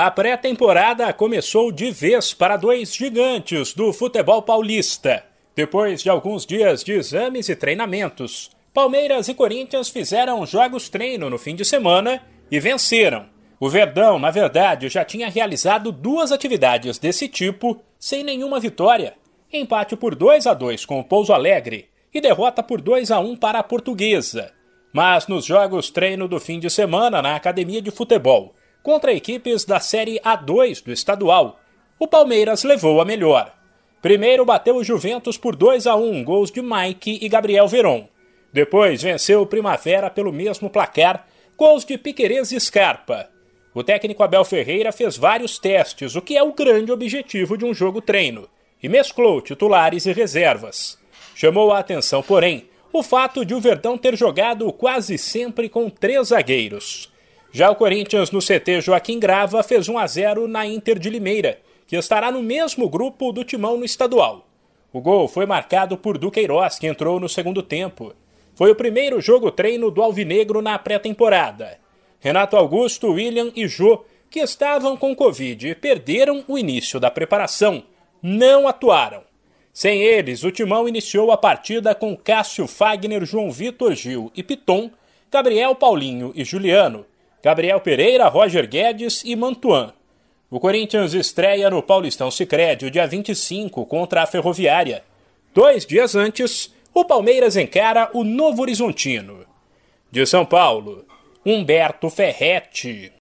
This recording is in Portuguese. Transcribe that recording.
A pré-temporada começou de vez para dois gigantes do futebol paulista. Depois de alguns dias de exames e treinamentos, Palmeiras e Corinthians fizeram jogos treino no fim de semana e venceram. O Verdão, na verdade, já tinha realizado duas atividades desse tipo sem nenhuma vitória. Empate por 2 a 2 com o Pouso Alegre e derrota por 2 a 1 para a Portuguesa. Mas nos jogos treino do fim de semana na Academia de Futebol, contra equipes da Série A2 do estadual, o Palmeiras levou a melhor. Primeiro bateu o Juventus por 2 a 1, gols de Mike e Gabriel Veron. Depois venceu o Primavera pelo mesmo placar, gols de Piquerez e Scarpa. O técnico Abel Ferreira fez vários testes, o que é o grande objetivo de um jogo treino, e mesclou titulares e reservas. Chamou a atenção, porém, o fato de o Verdão ter jogado quase sempre com três zagueiros. Já o Corinthians no CT Joaquim Grava fez 1 a 0 na Inter de Limeira, que estará no mesmo grupo do Timão no estadual. O gol foi marcado por Duqueiroz, que entrou no segundo tempo. Foi o primeiro jogo treino do Alvinegro na pré-temporada. Renato Augusto, William e Jô, que estavam com Covid e perderam o início da preparação, não atuaram. Sem eles, o Timão iniciou a partida com Cássio Fagner, João Vitor Gil e Piton, Gabriel Paulinho e Juliano, Gabriel Pereira, Roger Guedes e Mantuan. O Corinthians estreia no Paulistão Sicredi dia 25 contra a Ferroviária. Dois dias antes, o Palmeiras encara o Novo Horizontino. De São Paulo, Humberto Ferretti.